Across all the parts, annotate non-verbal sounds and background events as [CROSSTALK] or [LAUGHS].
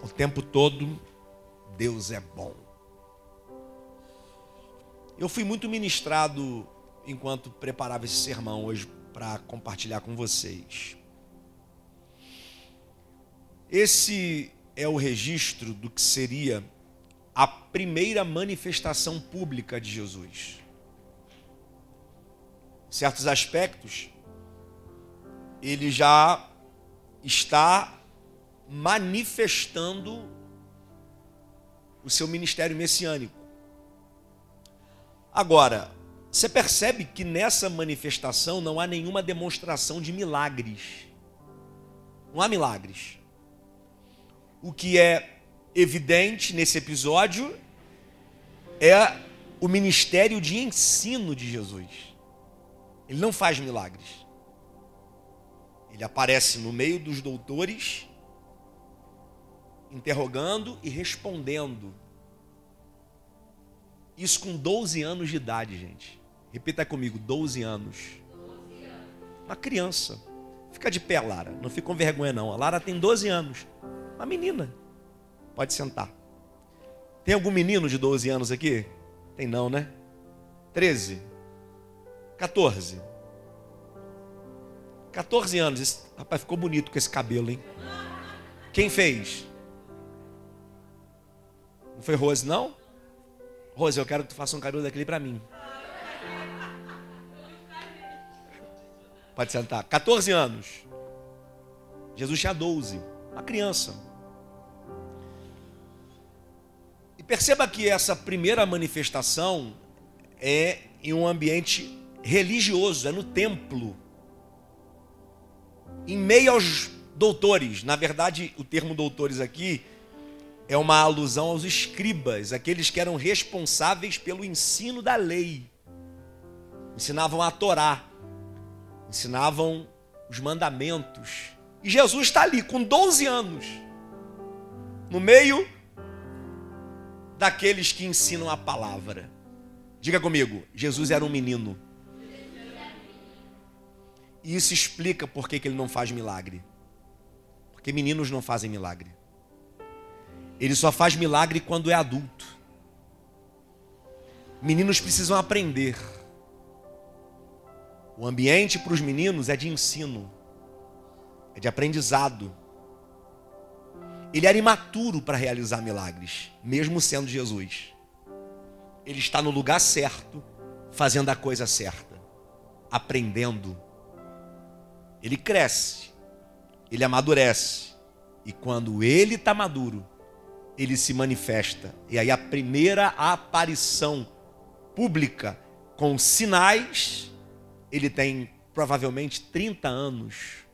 O tempo todo, Deus é bom. Eu fui muito ministrado enquanto preparava esse sermão hoje para compartilhar com vocês. Esse é o registro do que seria a primeira manifestação pública de Jesus. Em certos aspectos, ele já está manifestando o seu ministério messiânico. Agora, você percebe que nessa manifestação não há nenhuma demonstração de milagres. Não há milagres. O que é evidente nesse episódio é o ministério de ensino de Jesus. Ele não faz milagres. Ele aparece no meio dos doutores, interrogando e respondendo. Isso com 12 anos de idade, gente. Repita comigo: 12 anos. Uma criança. Fica de pé, Lara. Não fica com vergonha, não. A Lara tem 12 anos. Uma menina. Pode sentar. Tem algum menino de 12 anos aqui? Tem não, né? 13. 14. 14 anos. Esse rapaz ficou bonito com esse cabelo, hein? Quem fez? Não foi Rose, não? Rose, eu quero que tu faça um cabelo daquele para mim. Pode sentar. 14 anos. Jesus tinha 12. Uma criança. E perceba que essa primeira manifestação é em um ambiente religioso, é no templo. Em meio aos doutores. Na verdade, o termo doutores aqui é uma alusão aos escribas, aqueles que eram responsáveis pelo ensino da lei. Ensinavam a Torá, ensinavam os mandamentos. E Jesus está ali com 12 anos, no meio daqueles que ensinam a palavra. Diga comigo, Jesus era um menino. E isso explica por que, que ele não faz milagre. Porque meninos não fazem milagre. Ele só faz milagre quando é adulto. Meninos precisam aprender. O ambiente para os meninos é de ensino, é de aprendizado. Ele era imaturo para realizar milagres, mesmo sendo Jesus. Ele está no lugar certo, fazendo a coisa certa, aprendendo. Ele cresce, ele amadurece, e quando ele está maduro, ele se manifesta. E aí a primeira aparição pública com sinais, ele tem provavelmente 30 anos,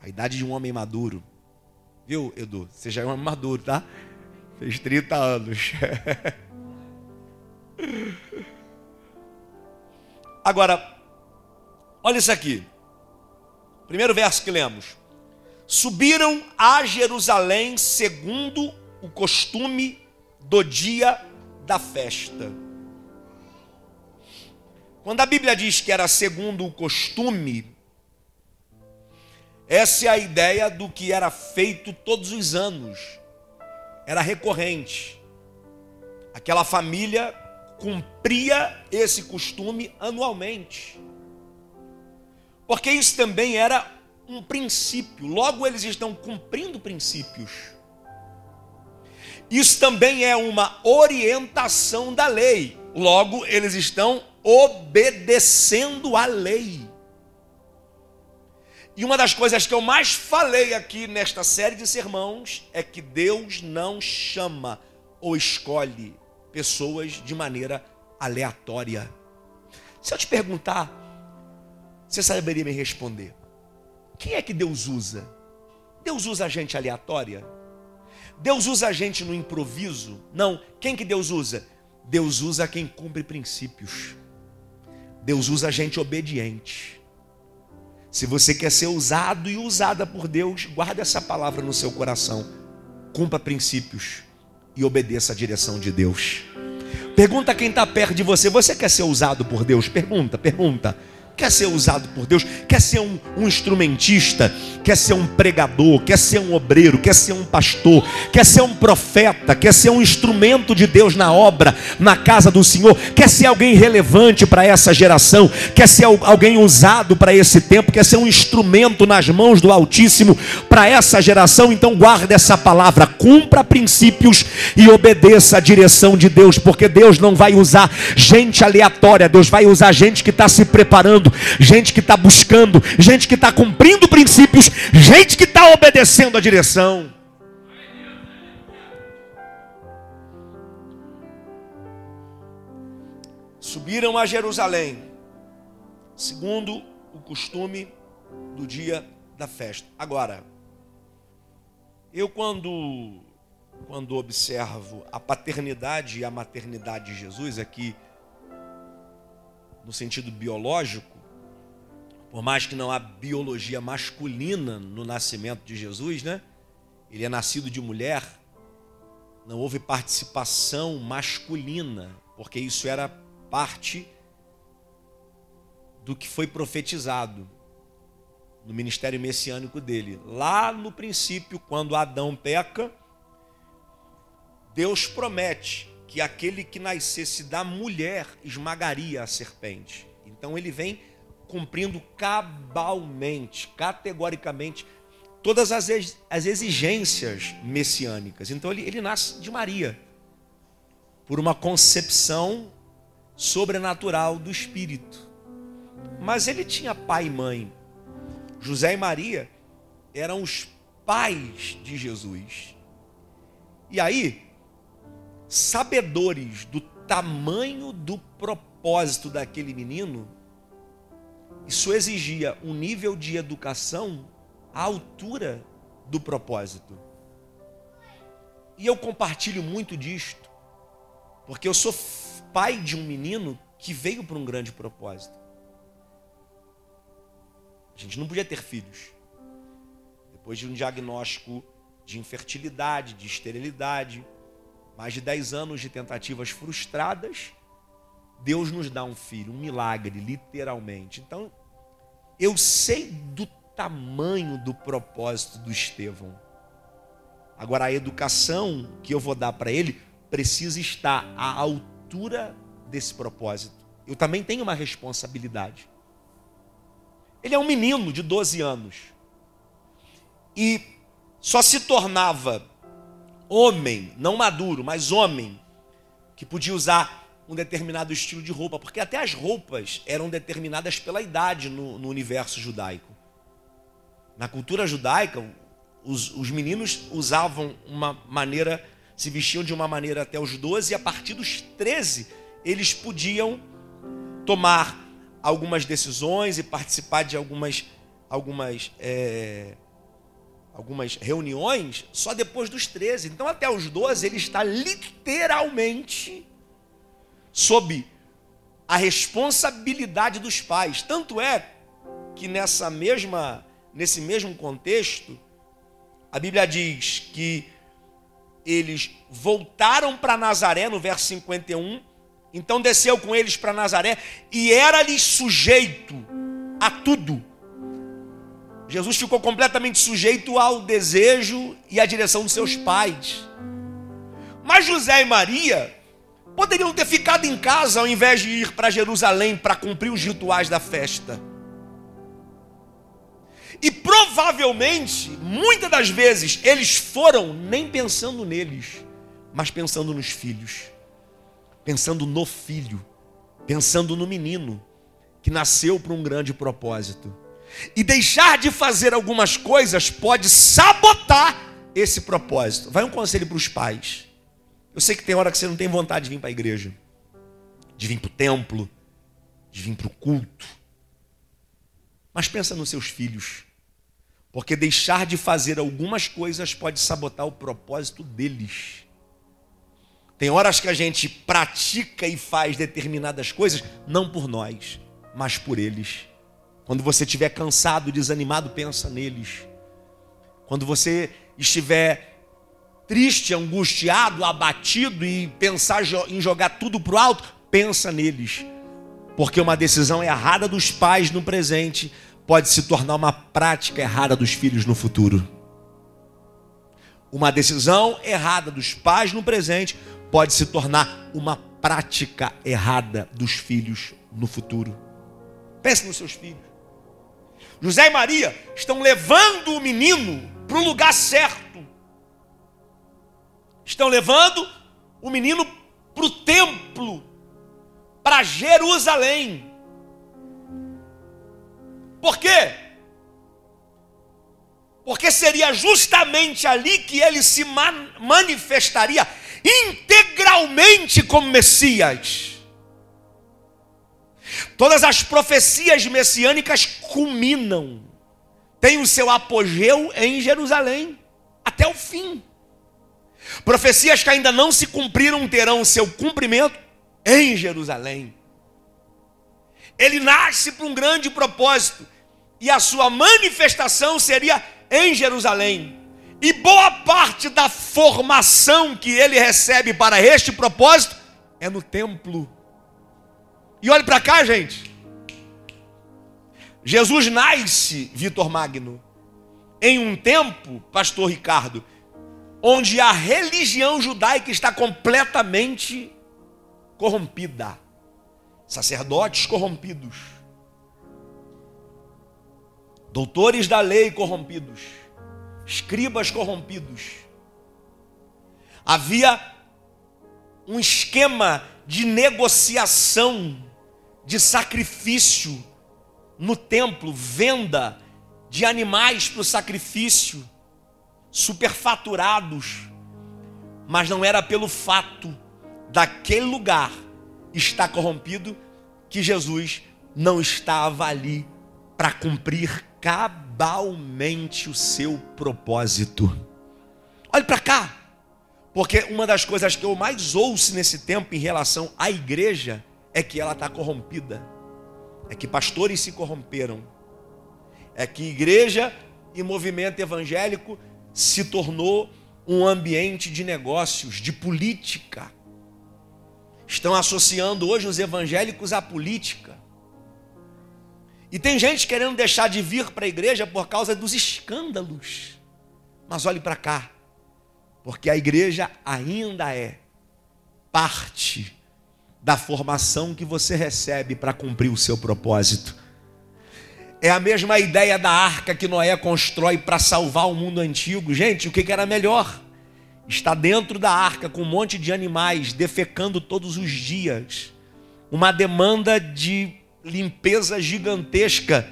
a idade de um homem maduro. Viu, Edu? Você já é um maduro, tá? Fez 30 anos. [LAUGHS] Agora, olha isso aqui. Primeiro verso que lemos. Subiram a Jerusalém segundo o costume do dia da festa. Quando a Bíblia diz que era segundo o costume, essa é a ideia do que era feito todos os anos. Era recorrente. Aquela família cumpria esse costume anualmente. Porque isso também era um princípio. Logo eles estão cumprindo princípios. Isso também é uma orientação da lei. Logo eles estão obedecendo a lei. E uma das coisas que eu mais falei aqui nesta série de sermãos é que Deus não chama ou escolhe pessoas de maneira aleatória. Se eu te perguntar, você saberia me responder? Quem é que Deus usa? Deus usa gente aleatória? Deus usa gente no improviso? Não. Quem que Deus usa? Deus usa quem cumpre princípios. Deus usa gente obediente. Se você quer ser usado e usada por Deus, guarde essa palavra no seu coração. Cumpra princípios e obedeça a direção de Deus. Pergunta quem está perto de você: você quer ser usado por Deus? Pergunta, pergunta. Quer ser usado por Deus, quer ser um, um, instrumentista, quer ser um pregador, quer ser um obreiro, quer ser um pastor, quer ser um profeta, quer ser um instrumento de Deus na obra, na casa do Senhor, quer ser alguém relevante para essa geração, quer ser alguém usado para esse tempo, quer ser um instrumento nas mãos do Altíssimo para essa geração, então guarde essa palavra, cumpra princípios e obedeça a direção de Deus, porque Deus não vai usar gente aleatória, Deus vai usar gente que está se preparando gente que está buscando, gente que está cumprindo princípios, gente que está obedecendo a direção. Subiram a Jerusalém, segundo o costume do dia da festa. Agora, eu quando quando observo a paternidade e a maternidade de Jesus aqui no sentido biológico, por mais que não há biologia masculina no nascimento de Jesus, né? Ele é nascido de mulher, não houve participação masculina, porque isso era parte do que foi profetizado no ministério messiânico dele. Lá no princípio, quando Adão peca, Deus promete que aquele que nascesse da mulher esmagaria a serpente. Então ele vem cumprindo cabalmente, categoricamente, todas as, exigências messiânicas. Então ele, ele nasce de Maria, por uma concepção sobrenatural do Espírito. Mas ele tinha pai e mãe. José e Maria eram os pais de Jesus. E aí, sabedores do tamanho do propósito daquele menino, isso exigia um nível de educação à altura do propósito. E eu compartilho muito disto, porque eu sou pai de um menino que veio para um grande propósito. A gente não podia ter filhos. Depois de um diagnóstico de infertilidade, de esterilidade, mais de 10 anos de tentativas frustradas, Deus nos dá um filho, um milagre, literalmente. Então, eu sei do tamanho do propósito do Estevão. Agora, a educação que eu vou dar para ele precisa estar à altura desse propósito. Eu também tenho uma responsabilidade. Ele é um menino de 12 anos. E só se tornava homem, não maduro, mas homem, que podia usar um determinado estilo de roupa, porque até as roupas eram determinadas pela idade no, no universo judaico. Na cultura judaica, os, os, meninos usavam uma maneira, se vestiam de uma maneira até os 12, e a partir dos 13 eles podiam tomar algumas decisões e participar de algumas, algumas, é, algumas reuniões só depois dos 13. Então, até os 12, ele está literalmente sob a responsabilidade dos pais. Tanto é que nessa mesma nesse mesmo contexto, a Bíblia diz que eles voltaram para Nazaré no verso 51, então desceu com eles para Nazaré e era-lhes sujeito a tudo. Jesus ficou completamente sujeito ao desejo e à direção dos seus pais. Mas José e Maria poderiam ter ficado em casa ao invés de ir para Jerusalém para cumprir os rituais da festa. E provavelmente, muitas das vezes, eles foram nem pensando neles, mas pensando nos filhos, pensando no filho, pensando no menino que nasceu para um grande propósito. E deixar de fazer algumas coisas pode sabotar esse propósito. Vai um conselho para os pais. Eu sei que tem hora que você não tem vontade de vir para a igreja, de vir para o templo, de vir para o culto. Mas pensa nos seus filhos. Porque deixar de fazer algumas coisas pode sabotar o propósito deles. Tem horas que a gente pratica e faz determinadas coisas, não por nós, mas por eles. Quando você estiver cansado, desanimado, pensa neles. Quando você estiver triste, angustiado, abatido e pensar em jogar tudo para o alto, pensa neles. Porque uma decisão errada dos pais no presente pode se tornar uma prática errada dos filhos no futuro. Uma decisão errada dos pais no presente pode se tornar uma prática errada dos filhos no futuro. Pense nos seus filhos. José e Maria estão levando o menino para o lugar certo. Estão levando o menino para o templo, para Jerusalém. Por quê? Porque seria justamente ali que ele se manifestaria integralmente como Messias. Todas as profecias messiânicas culminam, têm o seu apogeu em Jerusalém, até o fim. Profecias que ainda não se cumpriram terão seu cumprimento em Jerusalém. Ele nasce para um grande propósito e a sua manifestação seria em Jerusalém. E boa parte da formação que ele recebe para este propósito é no templo. E olhe para cá, gente. Jesus nasce, Vitor Magno, em um tempo, pastor Ricardo, onde a religião judaica está completamente corrompida. Sacerdotes corrompidos doutores da lei corrompidos, escribas corrompidos. Havia um esquema de negociação, de sacrifício no templo, venda de animais para o sacrifício, superfaturados, mas não era pelo fato daquele lugar estar corrompido que Jesus não estava ali para cumprir cabalmente o seu propósito. Olhe para cá, porque uma das coisas que eu mais ouço nesse tempo em relação à igreja é que ela está corrompida, é que pastores se corromperam, é que igreja e movimento evangélico se tornou um ambiente de negócios, de política. Estão associando hoje os evangélicos à política. E tem gente querendo deixar de vir para a igreja por causa dos escândalos. Mas olhe para cá, porque a igreja ainda é parte da formação que você recebe para cumprir o seu propósito. É a mesma ideia da arca que Noé constrói para salvar o mundo antigo. Gente, o que era melhor? Está dentro da arca com um monte de animais defecando todos os dias. Uma demanda de limpeza gigantesca.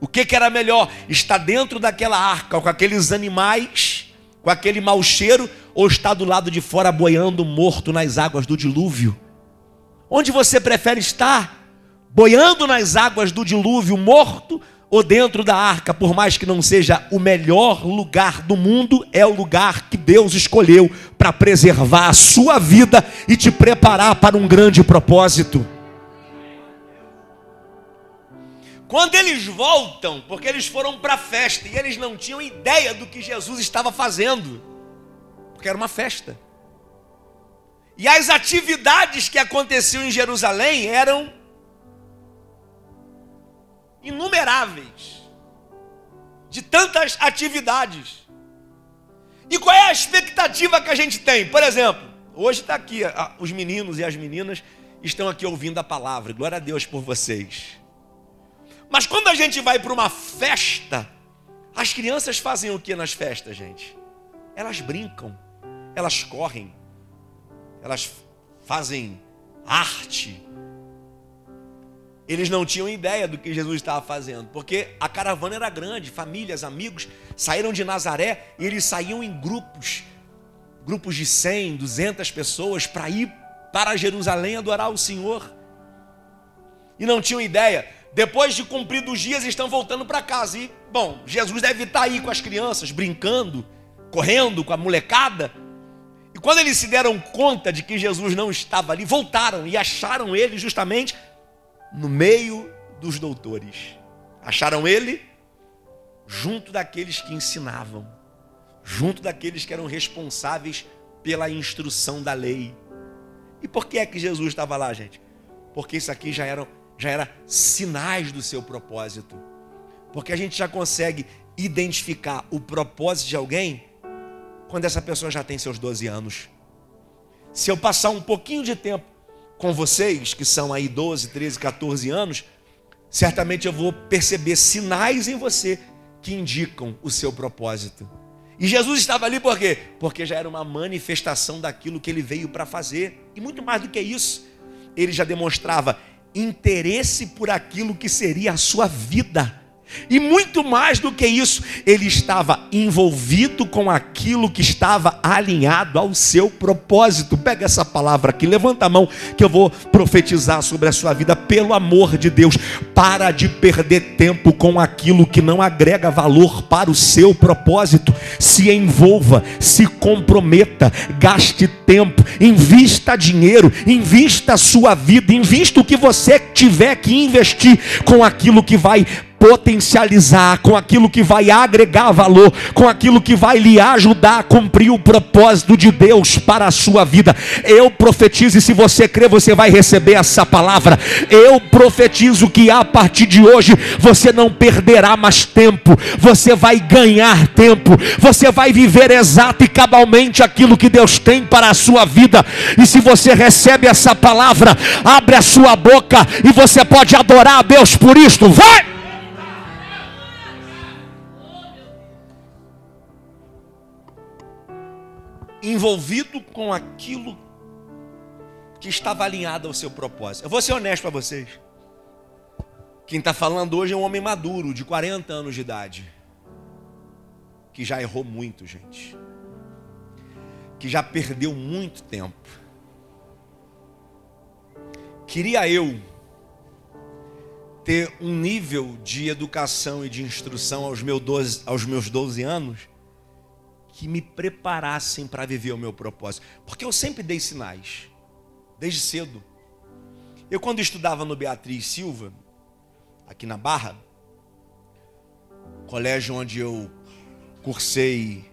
O que, era melhor? Estar dentro daquela arca, com aqueles animais, com aquele mau cheiro, ou estar do lado de fora boiando morto nas águas do dilúvio? Onde você prefere estar? Boiando nas águas do dilúvio, morto, ou dentro da arca, por mais que não seja o melhor lugar do mundo, é o lugar que Deus escolheu para preservar a sua vida e te preparar para um grande propósito. Quando eles voltam, porque eles foram para a festa e eles não tinham ideia do que Jesus estava fazendo, porque era uma festa. E as atividades que aconteciam em Jerusalém eram inumeráveis, de tantas atividades. E qual é a expectativa que a gente tem? Por exemplo, hoje está aqui, os meninos e as meninas estão aqui ouvindo a palavra, glória a Deus por vocês. Mas quando a gente vai para uma festa, as crianças fazem o que nas festas, gente? Elas brincam, elas correm, elas fazem arte. Eles não tinham ideia do que Jesus estava fazendo, porque a caravana era grande, famílias, amigos saíram de Nazaré e eles saíam em grupos, grupos de 100, 200 pessoas para ir para Jerusalém adorar o Senhor. E não tinham ideia depois de cumpridos os dias, estão voltando para casa. E, bom, Jesus deve estar aí com as crianças, brincando, correndo com a molecada. E quando eles se deram conta de que Jesus não estava ali, voltaram e acharam ele justamente no meio dos doutores. Acharam ele junto daqueles que ensinavam, junto daqueles que eram responsáveis pela instrução da lei. E por que é que Jesus estava lá, gente? Porque isso aqui já eram já era sinais do seu propósito. Porque a gente já consegue identificar o propósito de alguém quando essa pessoa já tem seus 12 anos. Se eu passar um pouquinho de tempo com vocês, que são aí 12, 13, 14 anos, certamente eu vou perceber sinais em você que indicam o seu propósito. E Jesus estava ali por quê? Porque já era uma manifestação daquilo que ele veio para fazer. E muito mais do que isso, ele já demonstrava interesse por aquilo que seria a sua vida. E muito mais do que isso, ele estava envolvido com aquilo que estava alinhado ao seu propósito. Pega essa palavra aqui, levanta a mão que eu vou profetizar sobre a sua vida. Pelo amor de Deus, para de perder tempo com aquilo que não agrega valor para o seu propósito. Se envolva, se comprometa, gaste tempo, invista dinheiro, invista a sua vida, invista o que você tiver que investir com aquilo que vai potencializar, com aquilo que vai agregar valor, com aquilo que vai lhe ajudar a cumprir o propósito de Deus para a sua vida. Eu profetizo, e se você crê, você vai receber essa palavra. Eu profetizo que a partir de hoje você não perderá mais tempo, você vai ganhar tempo, você vai viver exato e cabalmente aquilo que Deus tem para a sua vida. E se você recebe essa palavra, abre a sua boca e você pode adorar a Deus por isto. Vai! Envolvido com aquilo que estava alinhado ao seu propósito. Eu vou ser honesto para vocês. Quem está falando hoje é um homem maduro, de 40 anos de idade, que já errou muito, gente, que já perdeu muito tempo. Queria eu ter um nível de educação e de instrução aos meus 12, aos meus 12 anos que me preparassem para viver o meu propósito. Porque eu sempre dei sinais, desde cedo. Eu, quando estudava no Beatriz Silva, aqui na Barra, colégio onde eu cursei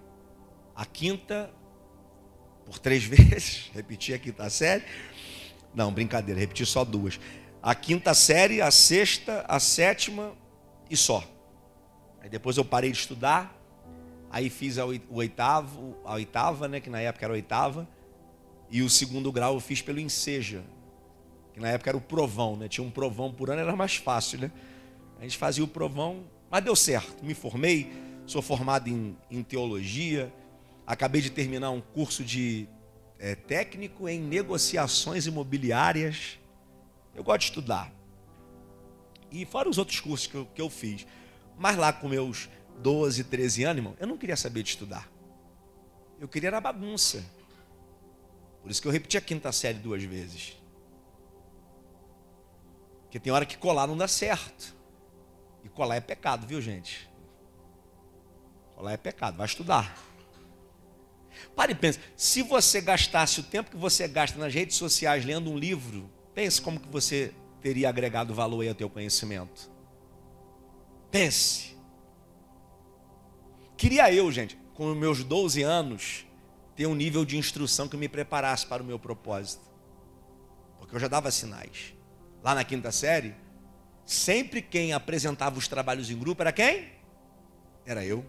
a quinta por três [LAUGHS] vezes, repeti a quinta série. Não, brincadeira, repeti só duas. A quinta série, a sexta, a sétima e só. Aí depois eu parei de estudar, Aí fiz o oitavo, a oitava, né, que na época era a oitava, e o segundo grau eu fiz pelo Enseja, que na época era o provão, né? Tinha um provão por ano, era mais fácil, né? A gente fazia o provão, mas deu certo. Me formei, sou formado em, em teologia, acabei de terminar um curso de é, técnico em negociações imobiliárias. Eu gosto de estudar. E fora os outros cursos que eu, que eu fiz. Mas lá com meus 12, 13 anos, irmão, eu não queria saber de estudar. Eu queria era bagunça. Por isso que eu repeti a quinta série duas vezes. Porque tem hora que colar não dá certo. E colar é pecado, viu, gente? Colar é pecado, vai estudar. Pare e pense, se você gastasse o tempo que você gasta nas redes sociais lendo um livro, pense como que você teria agregado valor aí ao teu conhecimento. Pense. Queria eu, gente, com meus 12 anos, ter um nível de instrução que me preparasse para o meu propósito. Porque eu já dava sinais. Lá na quinta série, sempre quem apresentava os trabalhos em grupo era quem? Era eu.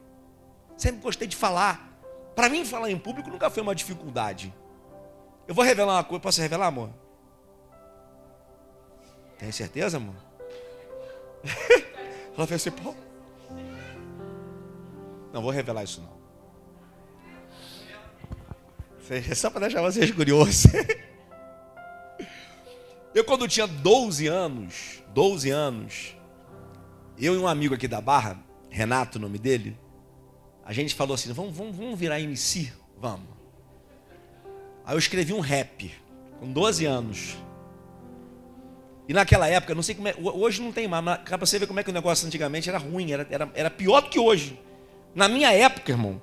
Sempre gostei de falar. Para mim, falar em público nunca foi uma dificuldade. Eu vou revelar uma coisa. Posso revelar, amor? Tem certeza, amor? [LAUGHS] Ela fez assim, pô. Não vou revelar isso não. É só para deixar vocês curiosos. [LAUGHS] Eu quando tinha 12 anos, 12 anos, eu e um amigo aqui da Barra, Renato, o nome dele, a gente falou assim, vamos, vamos, vamos virar MC? Vamos. Aí eu escrevi um rap, com 12 anos. E naquela época, não sei como é, hoje não tem mais, mas para você ver como é que o negócio antigamente era ruim, era, era, era pior do que hoje. Na minha época, irmão,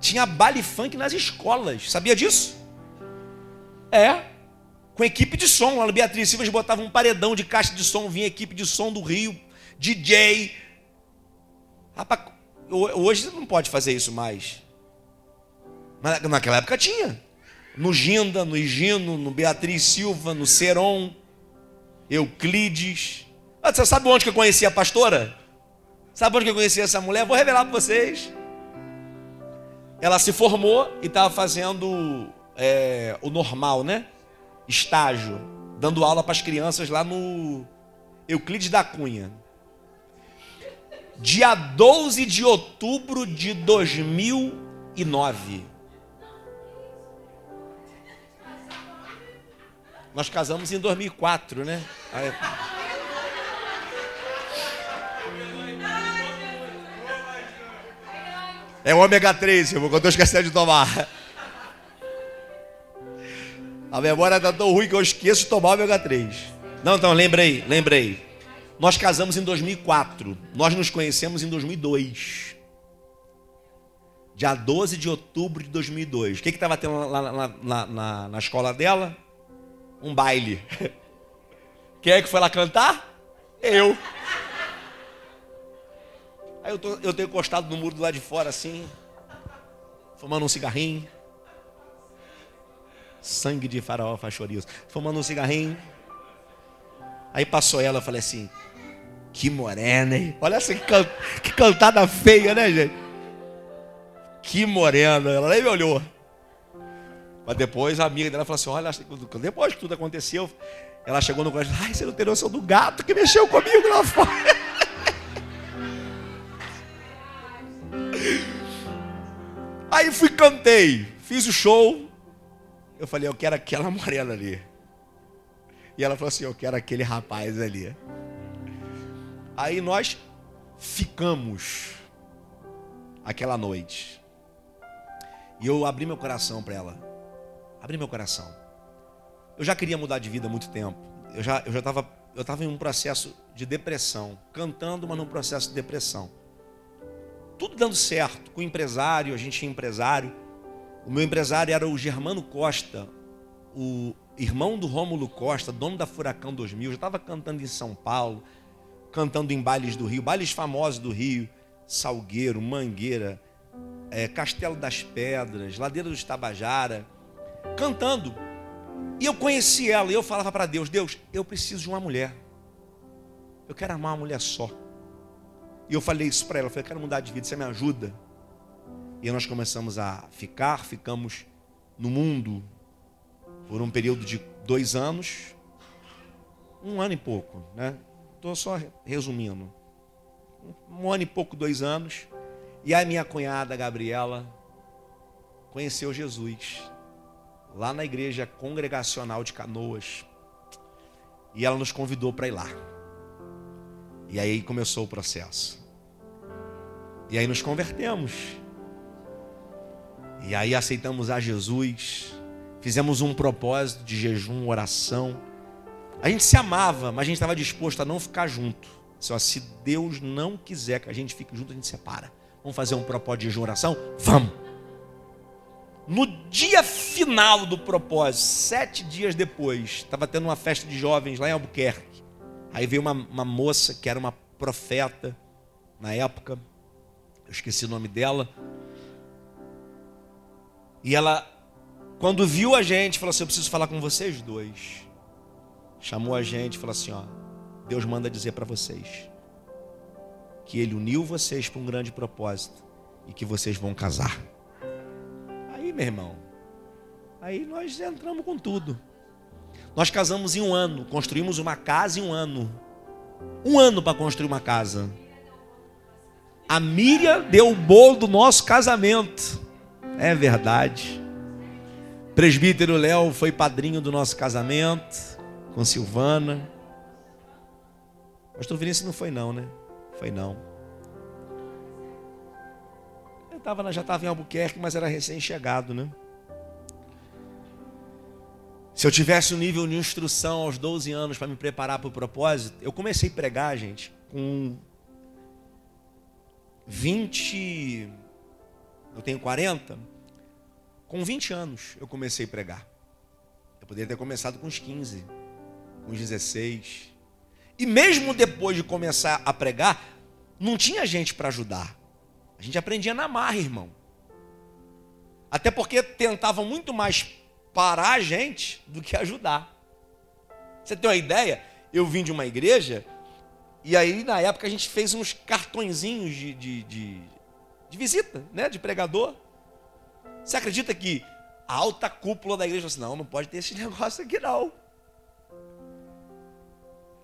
tinha baile funk nas escolas. Sabia disso? É. Com equipe de som. Lá no Beatriz Silva eles botavam um paredão de caixa de som, vinha equipe de som do Rio, DJ. Rapaz, hoje você não pode fazer isso mais. Mas naquela época tinha. No Ginda, no Higino, no Beatriz Silva, no Seron. Euclides. Ah, você sabe onde que eu conheci a pastora? Sabe onde eu conheci essa mulher? Vou revelar para vocês. Ela se formou e estava fazendo é, o normal, né? Estágio, dando aula para as crianças lá no Euclides da Cunha. Dia 12 de outubro de 2009. Nós casamos em 2004, né? É ômega 3, irmão, que eu esquecendo de tomar. A memória está tão ruim que eu esqueço de tomar ômega 3. Não, então, lembrei, lembrei. Nós casamos em 2004. Nós nos conhecemos em 2002. Dia 12 de outubro de 2002. O que estava tendo lá, lá na, na escola dela? Um baile. [LAUGHS] Quem é que foi lá cantar? Eu. Aí eu, tô, eu tenho encostado no muro do lado de fora assim, fumando um cigarrinho. Sangue de faraó chouriço. Fumando um cigarrinho. Aí passou ela, eu falei assim, que morena, hein? Olha essa que, can... que cantada feia, né, gente? Que morena. Ela nem me olhou. Mas depois a amiga dela falou assim: olha, depois que tudo aconteceu, ela chegou no colégio, ai, você não tem noção do gato que mexeu comigo lá fora. Aí fui, cantei, fiz o show. Eu falei, eu quero aquela [LAUGHS] morena ali. E ela falou assim: eu quero aquele rapaz ali. Aí nós ficamos aquela noite. E eu abri meu coração para ela. Abri meu coração. Eu já queria mudar de vida há muito tempo. Eu já eu já estava eu estava em um processo de depressão, cantando, mas num processo de depressão. Tudo dando certo, com o empresário, a gente tinha empresário. O meu empresário era o Germano Costa, o irmão do Rômulo Costa, dono da Furacão 2000. Eu já estava cantando em São Paulo, cantando em bailes do Rio, bailes famosos do Rio, Salgueiro, Mangueira, é, Castelo das Pedras, Ladeira dos Tabajara, cantando. E eu conheci ela e eu falava para Deus: Deus, eu preciso de uma mulher. Eu quero amar uma mulher só. E eu falei isso para ela: eu falei, eu quero mudar de vida, você me ajuda? E nós começamos a ficar, ficamos no mundo por um período de dois anos, um ano e pouco, né? Estou só resumindo. Um ano e pouco, dois anos. E a minha cunhada, Gabriela, conheceu Jesus. Lá na igreja congregacional de Canoas. E ela nos convidou para ir lá. E aí começou o processo. E aí nos convertemos. E aí aceitamos a Jesus. Fizemos um propósito de jejum, oração a gente se amava, mas a gente estava disposto a não ficar junto. Só se Deus não quiser que a gente fique junto, a gente separa. Vamos fazer um propósito de oração? Vamos. No dia final do propósito, sete dias depois, estava tendo uma festa de jovens lá em Albuquerque. Aí veio uma, uma moça que era uma profeta na época, eu esqueci o nome dela. E ela, quando viu a gente, falou assim: Eu preciso falar com vocês dois chamou a gente e falou assim: ó, Deus manda dizer para vocês que Ele uniu vocês para um grande propósito e que vocês vão casar. Aí, meu irmão, aí nós entramos com tudo. Nós casamos em um ano, construímos uma casa em um ano. Um ano para construir uma casa. A Miriam deu o bolo do nosso casamento. É verdade. presbítero Léo foi padrinho do nosso casamento com Silvana. Pastor Vinícius não foi não, né? Foi não. Eu tava, já estava em Albuquerque, mas era recém-chegado, né? Se eu tivesse um nível de instrução aos 12 anos para me preparar para o propósito, eu comecei a pregar, gente, com 20. Eu tenho 40. Com 20 anos eu comecei a pregar. Eu poderia ter começado com uns 15 com 16. E mesmo depois de começar a pregar, não tinha gente para ajudar. A gente aprendia na marra, irmão. Até porque tentavam muito mais parar a gente do que ajudar. Você tem uma ideia? eu vim de uma igreja, e aí na época a gente fez uns cartõezinhos de, de, de, de visita, né? De pregador. Você acredita que a alta cúpula da igreja falou assim, não, não pode ter esse [LAUGHS] negócio aqui não.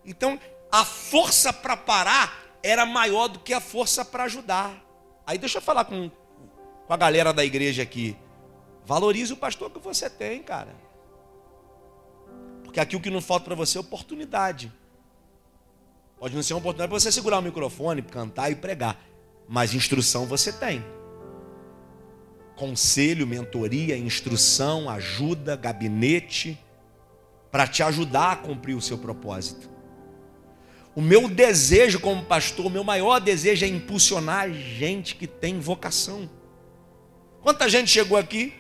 Então, a força para parar era maior do que a força para ajudar. Aí deixa eu falar com, com a galera da igreja aqui. Valorize o pastor que você tem, cara. Porque aqui o que não falta para você é oportunidade. Pode não ser uma oportunidade para você segurar o microfone, cantar e pregar. Mas instrução você tem. Conselho, mentoria, instrução, ajuda, gabinete, para te ajudar a cumprir o seu propósito. O meu desejo como pastor, o meu maior desejo é impulsionar gente que tem vocação. Quanta gente chegou aqui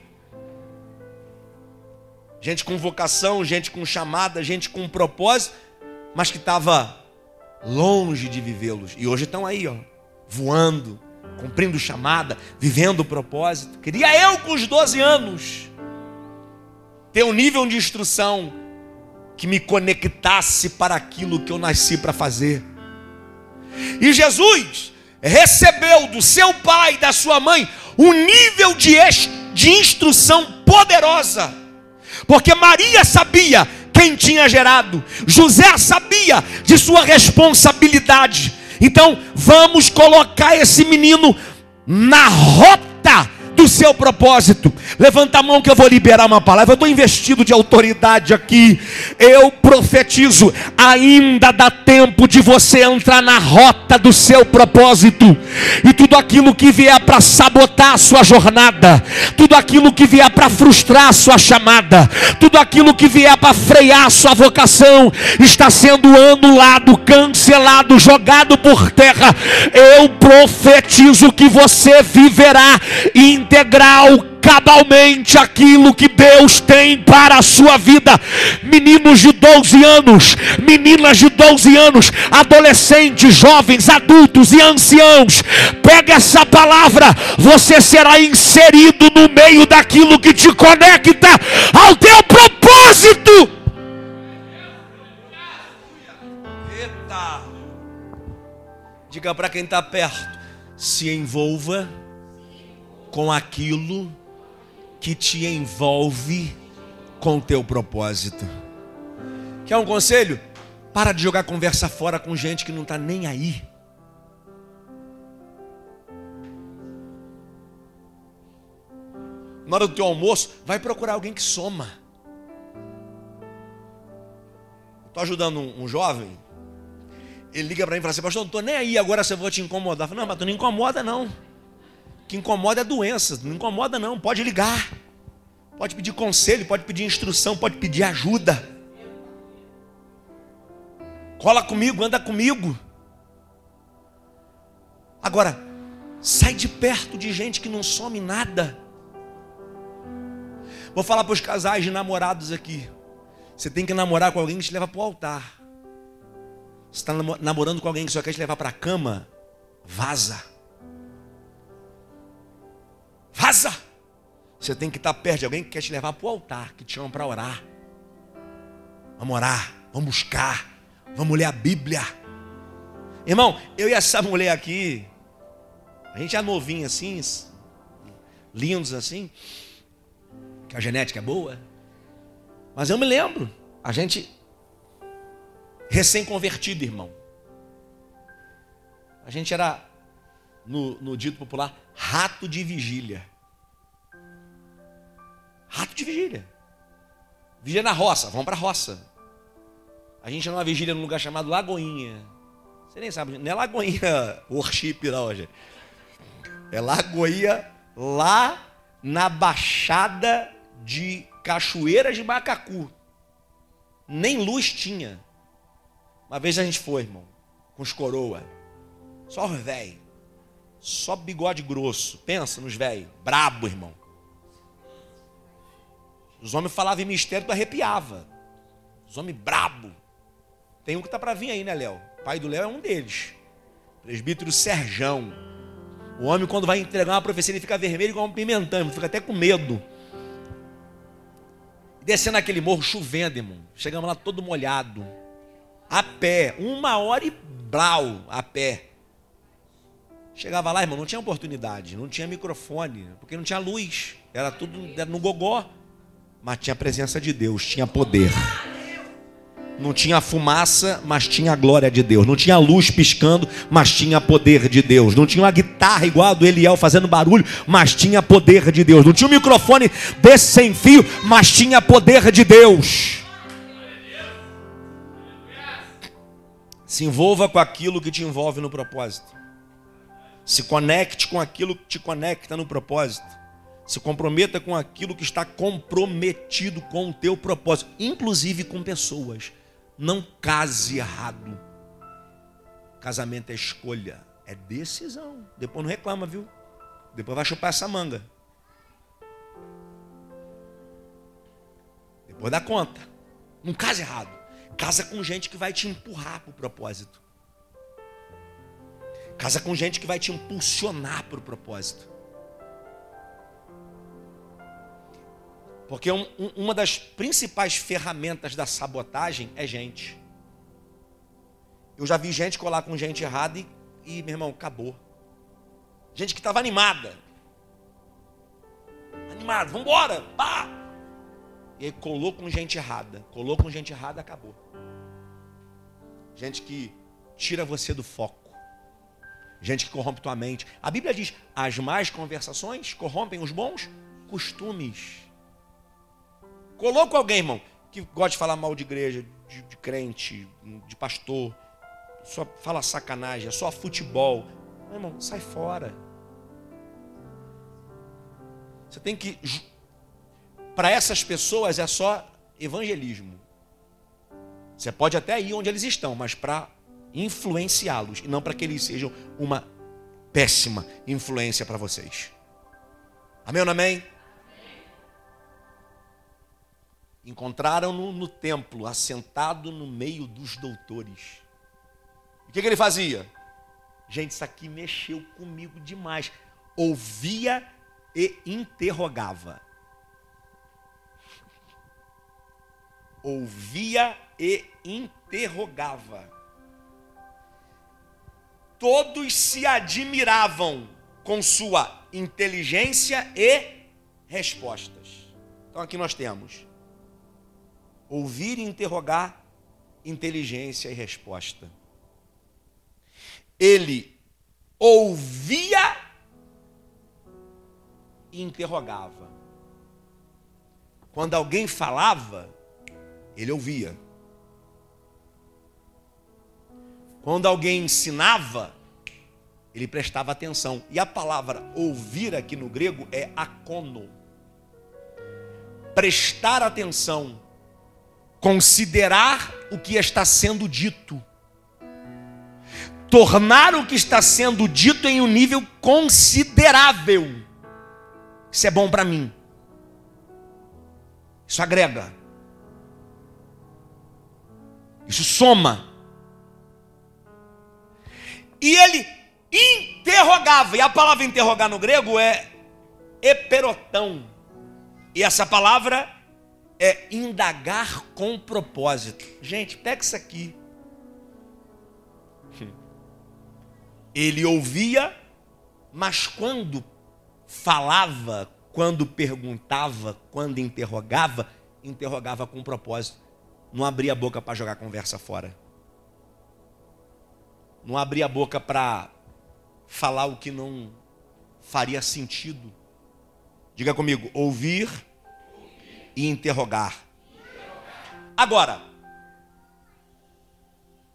gente com vocação, gente com chamada, gente com propósito, mas que estava longe de vivê-los. E hoje estão aí, ó, voando, cumprindo chamada, vivendo o propósito. Queria eu com os 12 anos ter um nível de instrução que me conectasse para aquilo que eu nasci para fazer. E Jesus recebeu do seu pai da sua mãe um nível de, de instrução poderosa porque Maria sabia quem tinha gerado, José sabia de sua responsabilidade. Então, vamos colocar esse menino na rota do seu propósito. Levanta a mão que eu vou liberar uma palavra. Eu estou investido de autoridade aqui. Eu profetizo: ainda dá tempo de você entrar na rota do seu propósito. E tudo aquilo que vier para sabotar a sua jornada, tudo aquilo que vier para frustrar a sua chamada, tudo aquilo que vier para frear a sua vocação, está sendo anulado, cancelado, jogado por terra. Eu profetizo que você viverá integral cabalmente aquilo que Deus tem para a sua vida. Meninos de 12 anos, meninas de 12 anos, adolescentes, jovens, adultos e anciãos, pega essa palavra, você será inserido no meio daquilo que te conecta ao teu propósito. Eita! Diga para quem está perto, se envolva com aquilo que te envolve com o teu propósito. Quer um conselho? Para de jogar conversa fora com gente que não está nem aí. Na hora do teu almoço, vai procurar alguém que soma. Estou ajudando um, um, jovem. Ele liga para mim e fala assim: Pastor, não estou nem aí agora se eu vou te incomodar. Eu falo, não, mas tu não incomoda não que incomoda é a doença, não incomoda não, pode ligar. Pode pedir conselho, pode pedir instrução, pode pedir ajuda. Cola comigo, anda comigo. Agora, sai de perto de gente que não some nada. Vou falar para os casais de namorados aqui. Você tem que namorar com alguém que te leva para o altar. Você está namorando com alguém que só quer te levar para a cama, vaza. Vaza! Você tem que estar perto de alguém que quer te levar para o altar, que te chama para orar. Vamos orar, vamos buscar, vamos ler a Bíblia. Irmão, eu e essa mulher aqui, a gente é novinho assim, lindos assim, que a genética é boa. Mas eu me lembro, a gente recém-convertido, irmão. A gente era, no, no dito popular, rato de vigília. Rato de vigília. Vigília na roça, vamos para a roça. A gente numa vigília num lugar chamado Lagoinha. Você nem sabe, não é Lagoinha [LAUGHS] worship não, gente. É Lagoinha lá na Baixada de Cachoeiras de Macacu. Nem luz tinha. Uma vez a gente foi, irmão, com os coroa. Só os velho. Só bigode grosso. Pensa nos velhos. Brabo, irmão. Os homens falavam em mistério, tu arrepiava. Os homens brabo. Tem um que tá para vir aí, né, Léo? Pai do Léo é um deles. Presbítero Serjão. O homem, quando vai entregar uma profecia, ele fica vermelho igual um pimentão, fica até com medo. Descendo aquele morro, chovendo, irmão. Chegamos lá todo molhado. A pé, uma hora e blau a pé. Chegava lá, irmão, não tinha oportunidade, não tinha microfone, porque não tinha luz, era tudo era no gogó. Mas tinha a presença de Deus, tinha poder. Não tinha fumaça, mas tinha a glória de Deus. Não tinha luz piscando, mas tinha poder de Deus. Não tinha uma guitarra igual a do Eliel fazendo barulho, mas tinha poder de Deus. Não tinha um microfone desse sem fio, mas tinha poder de Deus. Se envolva com aquilo que te envolve no propósito. Se conecte com aquilo que te conecta no propósito. Se comprometa com aquilo que está comprometido com o teu propósito, inclusive com pessoas. Não case errado. Casamento é escolha, é decisão. Depois não reclama, viu? Depois vai chupar essa manga. Depois dá conta. Não case errado. Casa com gente que vai te empurrar para o propósito. Casa com gente que vai te impulsionar para o propósito. Porque um, um, uma das principais ferramentas da sabotagem é gente. Eu já vi gente colar com gente errada e, e meu irmão, acabou. Gente que estava animada. Animada, vamos embora, pá! E aí colou com gente errada. Colou com gente errada, acabou. Gente que tira você do foco. Gente que corrompe tua mente. A Bíblia diz: as más conversações corrompem os bons costumes. Colou com alguém, irmão, que gosta de falar mal de igreja, de, de crente, de pastor, só fala sacanagem, é só futebol. Meu irmão, sai fora. Você tem que. Para essas pessoas é só evangelismo. Você pode até ir onde eles estão, mas para influenciá-los e não para que eles sejam uma péssima influência para vocês. Amém ou não amém? Encontraram-no no templo, assentado no meio dos doutores. O que, que ele fazia? Gente, isso aqui mexeu comigo demais. Ouvia e interrogava. Ouvia e interrogava. Todos se admiravam com sua inteligência e respostas. Então aqui nós temos ouvir e interrogar, inteligência e resposta. Ele ouvia e interrogava. Quando alguém falava, ele ouvia. Quando alguém ensinava, ele prestava atenção. E a palavra ouvir aqui no grego é akono. Prestar atenção, considerar o que está sendo dito, tornar o que está sendo dito em um nível considerável. Isso é bom para mim. Isso agrega. Isso soma. E ele interrogava, e a palavra interrogar no grego é eperotão. E essa palavra é indagar com propósito. Gente, pega isso aqui. Ele ouvia, mas quando falava, quando perguntava, quando interrogava, interrogava com propósito. Não abria a boca para jogar conversa fora. Não abria a boca para falar o que não faria sentido. Diga comigo, ouvir e interrogar. Agora,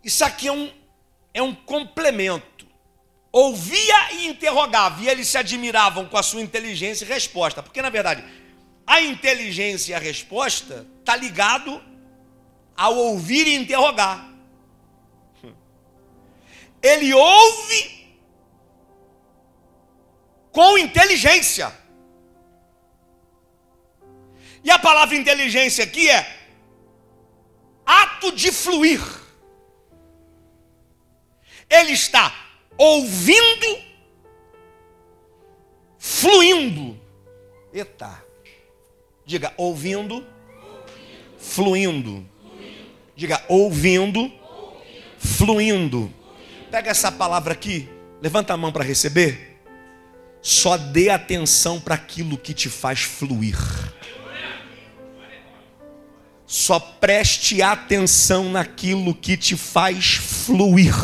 isso aqui é um, é um complemento. Ouvia e interrogava, e eles se admiravam com a sua inteligência e resposta, porque na verdade a inteligência e a resposta está ligado ao ouvir e interrogar. Ele ouve com inteligência. E a palavra inteligência aqui é ato de fluir. Ele está ouvindo, fluindo. Eita. Diga, ouvindo, fluindo. Diga, ouvindo, fluindo. Pega essa palavra aqui, levanta a mão para receber. Só dê atenção para aquilo que te faz fluir. Só preste atenção naquilo que te faz fluir.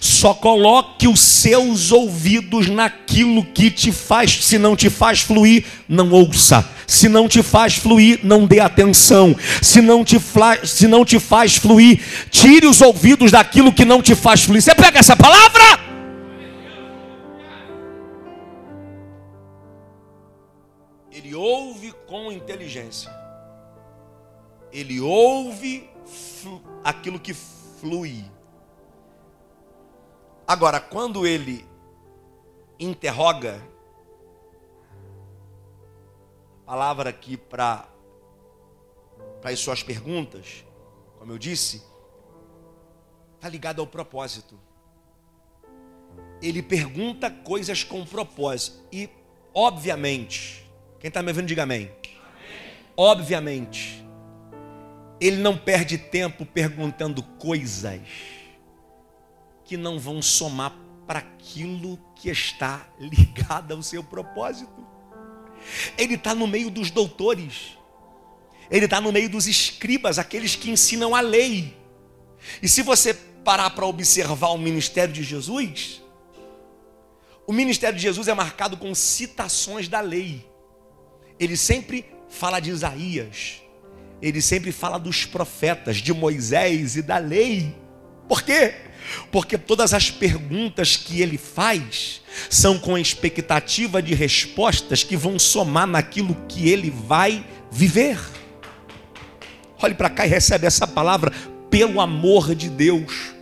Só coloque os seus ouvidos naquilo que te faz, se não te faz fluir, não ouça. Se não te faz fluir, não dê atenção. Se não te, se não te faz fluir, tire os ouvidos daquilo que não te faz fluir. Você pega essa palavra? Ele ouve com inteligência. Ele ouve aquilo que flui. Agora, quando ele interroga, palavra aqui para as suas perguntas, como eu disse, está ligado ao propósito. Ele pergunta coisas com propósito. E, obviamente, quem está me ouvindo, diga amém. amém. Obviamente, ele não perde tempo perguntando coisas que não vão somar para aquilo que está ligado ao seu propósito. Ele está no meio dos doutores, ele está no meio dos escribas, aqueles que ensinam a lei. E se você parar para observar o ministério de Jesus, o ministério de Jesus é marcado com citações da lei. Ele sempre fala de Isaías, ele sempre fala dos profetas, de Moisés e da lei. Por quê? Porque todas as perguntas que ele faz são com expectativa de respostas que vão somar naquilo que ele vai viver. Olhe para cá e recebe essa palavra, pelo amor de Deus.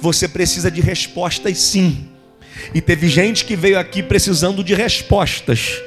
Você precisa de respostas sim. E teve gente que veio aqui precisando de respostas.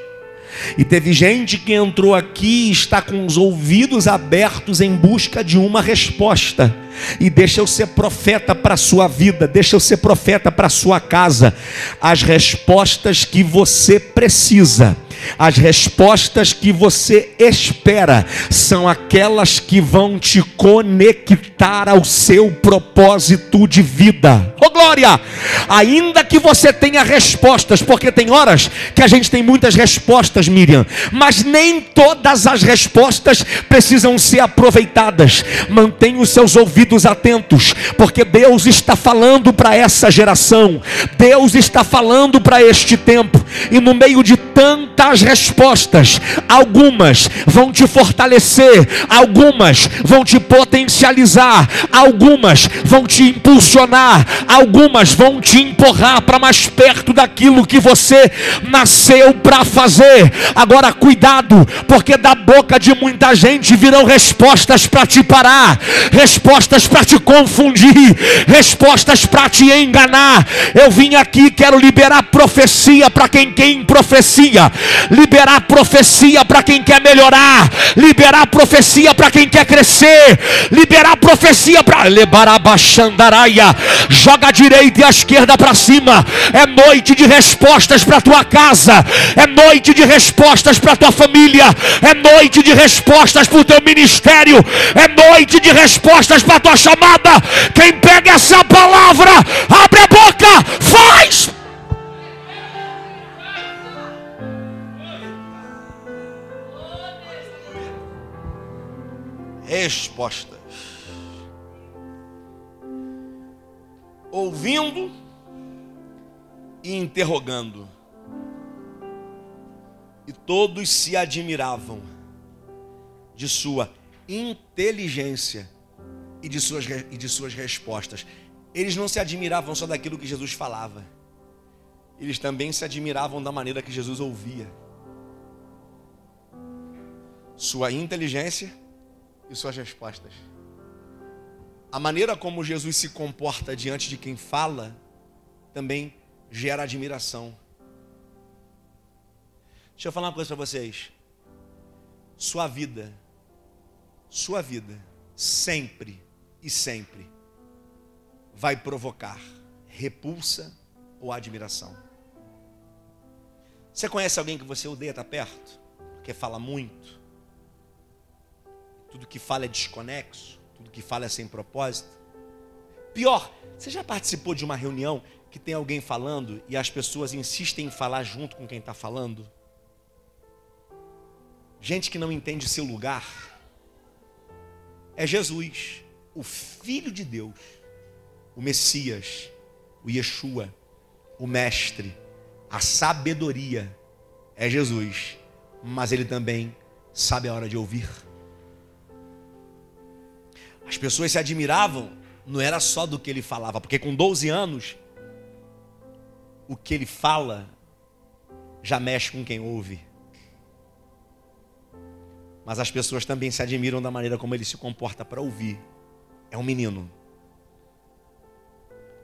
E teve gente que entrou aqui e está com os ouvidos abertos em busca de uma resposta. E deixa eu ser profeta para a sua vida, deixa eu ser profeta para a sua casa. As respostas que você precisa as respostas que você espera são aquelas que vão te conectar ao seu propósito de vida. Oh, glória! Ainda que você tenha respostas, porque tem horas que a gente tem muitas respostas, Miriam, mas nem todas as respostas precisam ser aproveitadas. Mantenha os seus ouvidos atentos, porque Deus está falando para essa geração, Deus está falando para este tempo, e no meio de tanta as respostas, algumas vão te fortalecer, algumas vão te potencializar, algumas vão te impulsionar, algumas vão te empurrar para mais perto daquilo que você nasceu para fazer. Agora, cuidado, porque da boca de muita gente virão respostas para te parar, respostas para te confundir, respostas para te enganar. Eu vim aqui, quero liberar profecia para quem quem profecia liberar profecia para quem quer melhorar, liberar profecia para quem quer crescer, liberar profecia para levar a baixandaraia, joga a direita e a esquerda para cima. É noite de respostas para tua casa, é noite de respostas para tua família, é noite de respostas para o teu ministério, é noite de respostas para tua chamada. Quem pega essa palavra, abre a boca, faz. Respostas. Ouvindo e interrogando. E todos se admiravam de sua inteligência e de suas, e de suas respostas. Eles não se admiravam só daquilo que Jesus falava, eles também se admiravam da maneira que Jesus ouvia. Sua inteligência e suas respostas. A maneira como Jesus se comporta diante de quem fala também gera admiração. Deixa eu falar uma coisa para vocês. Sua vida, sua vida, sempre e sempre vai provocar repulsa ou admiração. Você conhece alguém que você odeia estar perto? Porque fala muito? Tudo que fala é desconexo, tudo que fala é sem propósito. Pior, você já participou de uma reunião que tem alguém falando e as pessoas insistem em falar junto com quem está falando? Gente que não entende seu lugar. É Jesus, o Filho de Deus, o Messias, o Yeshua, o Mestre, a sabedoria. É Jesus, mas ele também sabe a hora de ouvir. As pessoas se admiravam, não era só do que ele falava, porque com 12 anos, o que ele fala já mexe com quem ouve. Mas as pessoas também se admiram da maneira como ele se comporta para ouvir. É um menino,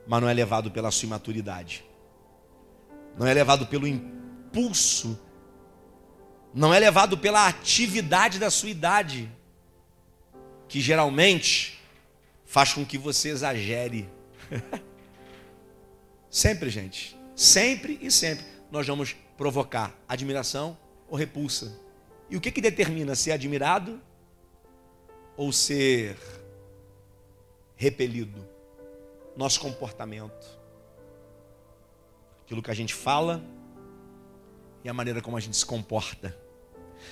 mas não é levado pela sua imaturidade, não é levado pelo impulso, não é levado pela atividade da sua idade, que geralmente faz com que você exagere. [LAUGHS] sempre, gente, sempre e sempre nós vamos provocar admiração ou repulsa. E o que, que determina ser admirado ou ser repelido? Nosso comportamento. Aquilo que a gente fala e a maneira como a gente se comporta.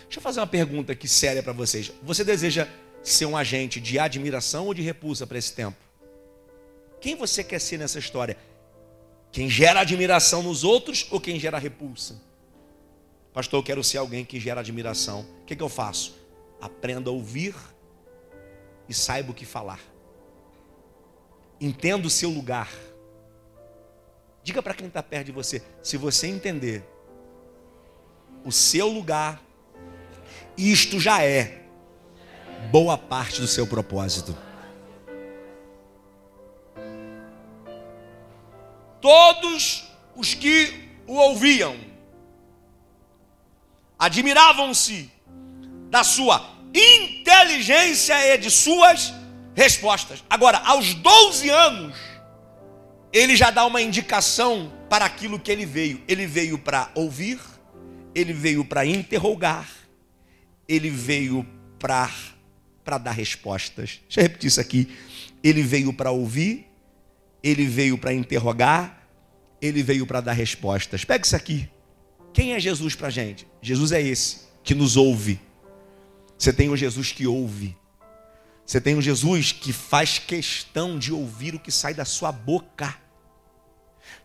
Deixa eu fazer uma pergunta aqui séria para vocês. Você deseja ser um agente de admiração ou de repulsa para esse tempo? Quem você quer ser nessa história? Quem gera admiração nos outros ou quem gera repulsa? Pastor, eu quero ser alguém que gera admiração. O que, que eu faço? Aprenda a ouvir e saiba o que falar. Entenda o seu lugar. Diga para quem está perto de você: se você entender o seu lugar, isto já é boa parte do seu propósito. Todos os que o ouviam admiravam-se da sua inteligência e de suas respostas. Agora, aos 12 anos, ele já dá uma indicação para aquilo que ele veio. Ele veio para ouvir, ele veio para interrogar, ele veio para para dar respostas. Deixa eu repetir isso aqui. Ele veio para ouvir, ele veio para interrogar, ele veio para dar respostas. Pega isso aqui. Quem é Jesus para a gente? Jesus é esse que nos ouve. Você tem um Jesus que ouve. Você tem um Jesus que faz questão de ouvir o que sai da sua boca.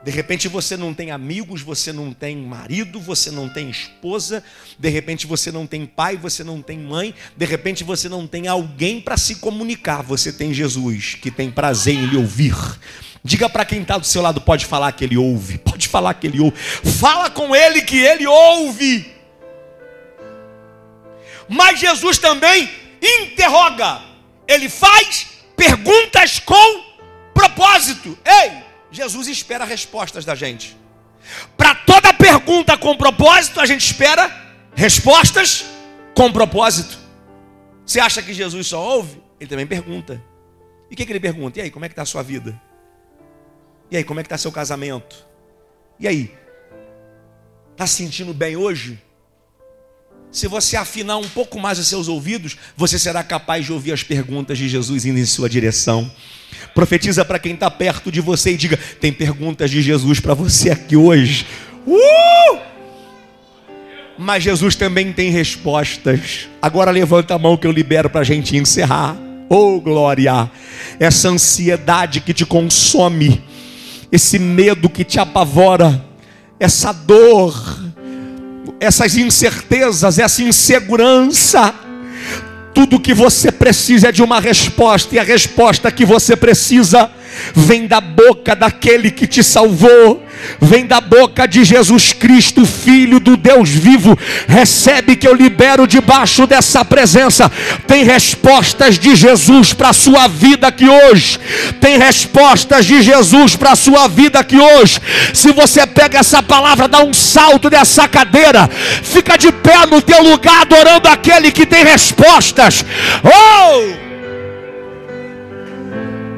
De repente você não tem amigos, você não tem marido, você não tem esposa, de repente você não tem pai, você não tem mãe, de repente você não tem alguém para se comunicar. Você tem Jesus que tem prazer em lhe ouvir. Diga para quem está do seu lado, pode falar que ele ouve, pode falar que ele ouve. Fala com ele que ele ouve. Mas Jesus também interroga, ele faz perguntas com propósito. Ei, Jesus espera respostas da gente. Para toda pergunta com propósito, a gente espera respostas com propósito. Você acha que Jesus só ouve? Ele também pergunta. E o que, que ele pergunta? E aí, como é que está a sua vida? E aí, como é que está seu casamento? E aí? Está se sentindo bem hoje? Se você afinar um pouco mais os seus ouvidos, você será capaz de ouvir as perguntas de Jesus indo em sua direção. Profetiza para quem está perto de você e diga: tem perguntas de Jesus para você aqui hoje. Uh! Mas Jesus também tem respostas. Agora levanta a mão que eu libero para a gente encerrar. Oh glória! Essa ansiedade que te consome, esse medo que te apavora, essa dor, essas incertezas, essa insegurança tudo que você precisa é de uma resposta, e a resposta que você precisa vem da boca daquele que te salvou, vem da boca de Jesus Cristo, Filho do Deus vivo. Recebe que eu libero debaixo dessa presença. Tem respostas de Jesus para a sua vida aqui hoje. Tem respostas de Jesus para a sua vida aqui hoje. Se você pega essa palavra, dá um salto dessa cadeira, fica de pé no teu lugar adorando aquele que tem respostas. Oh!